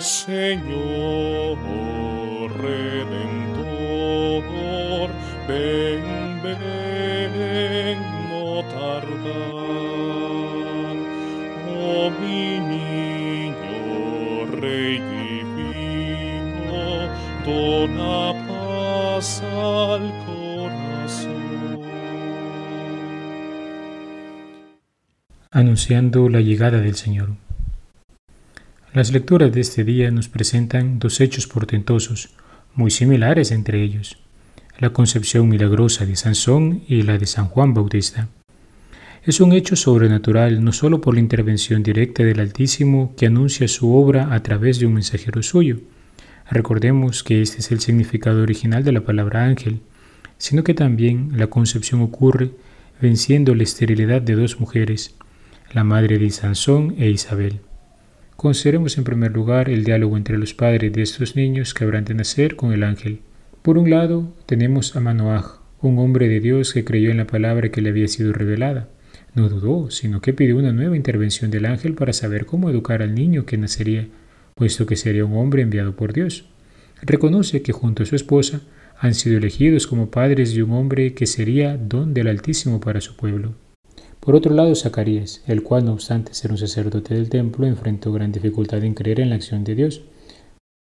Señor Redentor, ven, ven, no tardar. Oh mi niño Rey divino, dona paz al corazón. Anunciando la llegada del Señor. Las lecturas de este día nos presentan dos hechos portentosos, muy similares entre ellos, la concepción milagrosa de Sansón y la de San Juan Bautista. Es un hecho sobrenatural no solo por la intervención directa del Altísimo que anuncia su obra a través de un mensajero suyo. Recordemos que este es el significado original de la palabra ángel, sino que también la concepción ocurre venciendo la esterilidad de dos mujeres, la madre de Sansón e Isabel. Consideremos en primer lugar el diálogo entre los padres de estos niños que habrán de nacer con el ángel. Por un lado, tenemos a Manoaj, un hombre de Dios que creyó en la palabra que le había sido revelada. No dudó, sino que pidió una nueva intervención del ángel para saber cómo educar al niño que nacería, puesto que sería un hombre enviado por Dios. Reconoce que junto a su esposa han sido elegidos como padres de un hombre que sería don del Altísimo para su pueblo. Por otro lado, Zacarías, el cual no obstante ser un sacerdote del templo, enfrentó gran dificultad en creer en la acción de Dios,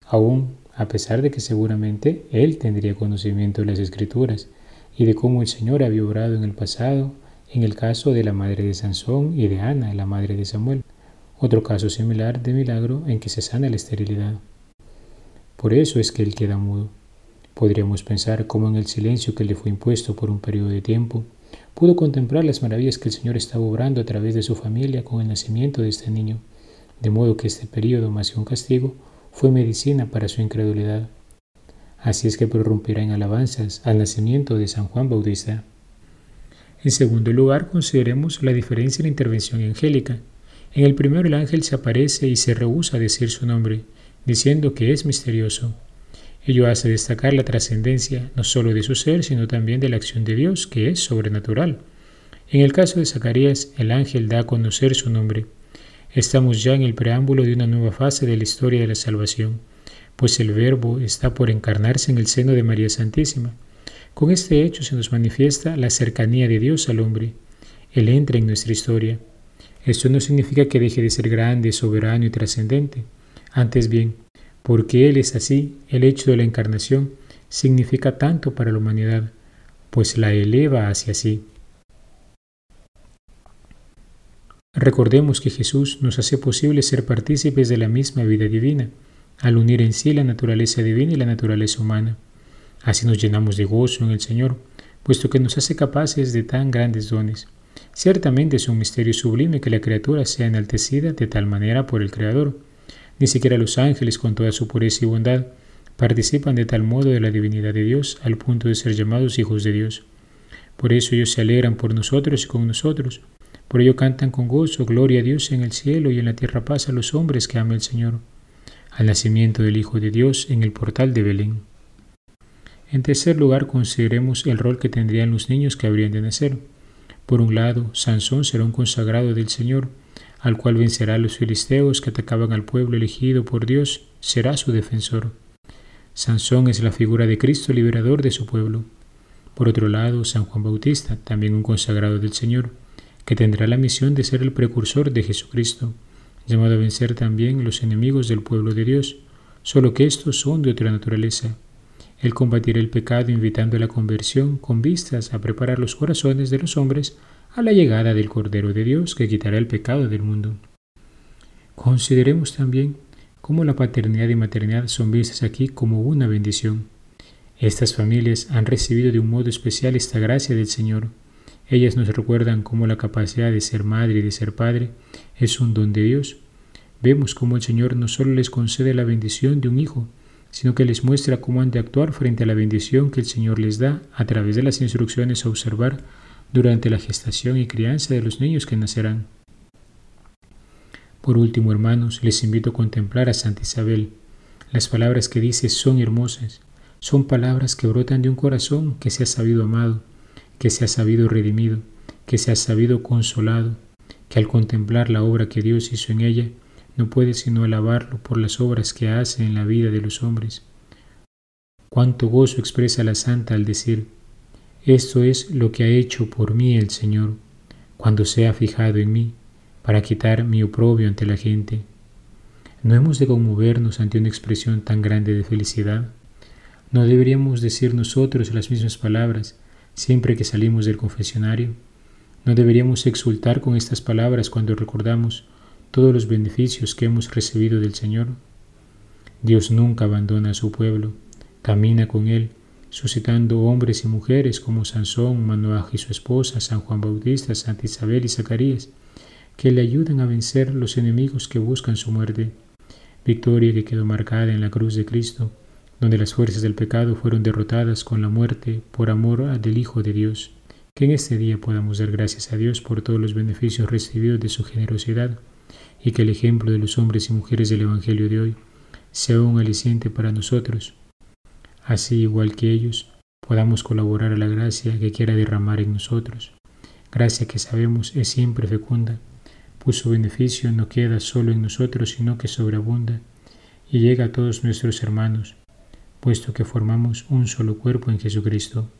aún a pesar de que seguramente él tendría conocimiento de las escrituras y de cómo el Señor había obrado en el pasado en el caso de la madre de Sansón y de Ana, la madre de Samuel, otro caso similar de milagro en que se sana la esterilidad. Por eso es que él queda mudo. Podríamos pensar cómo en el silencio que le fue impuesto por un periodo de tiempo, pudo contemplar las maravillas que el Señor estaba obrando a través de su familia con el nacimiento de este niño, de modo que este periodo, más que un castigo, fue medicina para su incredulidad. Así es que prorrumpirá en alabanzas al nacimiento de San Juan Bautista. En segundo lugar, consideremos la diferencia en la intervención angélica. En el primero el ángel se aparece y se rehúsa a decir su nombre, diciendo que es misterioso. Ello hace destacar la trascendencia no solo de su ser, sino también de la acción de Dios, que es sobrenatural. En el caso de Zacarías, el ángel da a conocer su nombre. Estamos ya en el preámbulo de una nueva fase de la historia de la salvación, pues el Verbo está por encarnarse en el seno de María Santísima. Con este hecho se nos manifiesta la cercanía de Dios al hombre. Él entra en nuestra historia. Esto no significa que deje de ser grande, soberano y trascendente. Antes bien, porque Él es así, el hecho de la encarnación significa tanto para la humanidad, pues la eleva hacia sí. Recordemos que Jesús nos hace posible ser partícipes de la misma vida divina, al unir en sí la naturaleza divina y la naturaleza humana. Así nos llenamos de gozo en el Señor, puesto que nos hace capaces de tan grandes dones. Ciertamente es un misterio sublime que la criatura sea enaltecida de tal manera por el Creador, ni siquiera los ángeles, con toda su pureza y bondad, participan de tal modo de la divinidad de Dios al punto de ser llamados hijos de Dios. Por eso ellos se alegran por nosotros y con nosotros. Por ello cantan con gozo, gloria a Dios en el cielo y en la tierra paz a los hombres que ama el Señor. Al nacimiento del Hijo de Dios en el portal de Belén. En tercer lugar, consideremos el rol que tendrían los niños que habrían de nacer. Por un lado, Sansón será un consagrado del Señor, al cual vencerá a los filisteos que atacaban al pueblo elegido por Dios, será su defensor. Sansón es la figura de Cristo liberador de su pueblo. Por otro lado, San Juan Bautista, también un consagrado del Señor, que tendrá la misión de ser el precursor de Jesucristo, llamado a vencer también los enemigos del pueblo de Dios, solo que estos son de otra naturaleza. Él combatirá el pecado invitando a la conversión con vistas a preparar los corazones de los hombres a la llegada del Cordero de Dios que quitará el pecado del mundo. Consideremos también cómo la paternidad y maternidad son vistas aquí como una bendición. Estas familias han recibido de un modo especial esta gracia del Señor. Ellas nos recuerdan cómo la capacidad de ser madre y de ser padre es un don de Dios. Vemos cómo el Señor no solo les concede la bendición de un hijo, sino que les muestra cómo han de actuar frente a la bendición que el Señor les da a través de las instrucciones a observar durante la gestación y crianza de los niños que nacerán. Por último, hermanos, les invito a contemplar a Santa Isabel. Las palabras que dice son hermosas, son palabras que brotan de un corazón que se ha sabido amado, que se ha sabido redimido, que se ha sabido consolado, que al contemplar la obra que Dios hizo en ella, no puede sino alabarlo por las obras que hace en la vida de los hombres. Cuánto gozo expresa la santa al decir, esto es lo que ha hecho por mí el Señor, cuando se ha fijado en mí, para quitar mi oprobio ante la gente. ¿No hemos de conmovernos ante una expresión tan grande de felicidad? ¿No deberíamos decir nosotros las mismas palabras siempre que salimos del confesionario? ¿No deberíamos exultar con estas palabras cuando recordamos todos los beneficios que hemos recibido del Señor. Dios nunca abandona a su pueblo, camina con él, suscitando hombres y mujeres como Sansón, Manoaj y su esposa, San Juan Bautista, Santa Isabel y Zacarías, que le ayudan a vencer los enemigos que buscan su muerte. Victoria que quedó marcada en la cruz de Cristo, donde las fuerzas del pecado fueron derrotadas con la muerte por amor del Hijo de Dios. Que en este día podamos dar gracias a Dios por todos los beneficios recibidos de su generosidad y que el ejemplo de los hombres y mujeres del Evangelio de hoy sea un aliciente para nosotros. Así, igual que ellos, podamos colaborar a la gracia que quiera derramar en nosotros, gracia que sabemos es siempre fecunda, pues su beneficio no queda solo en nosotros, sino que sobreabunda y llega a todos nuestros hermanos, puesto que formamos un solo cuerpo en Jesucristo.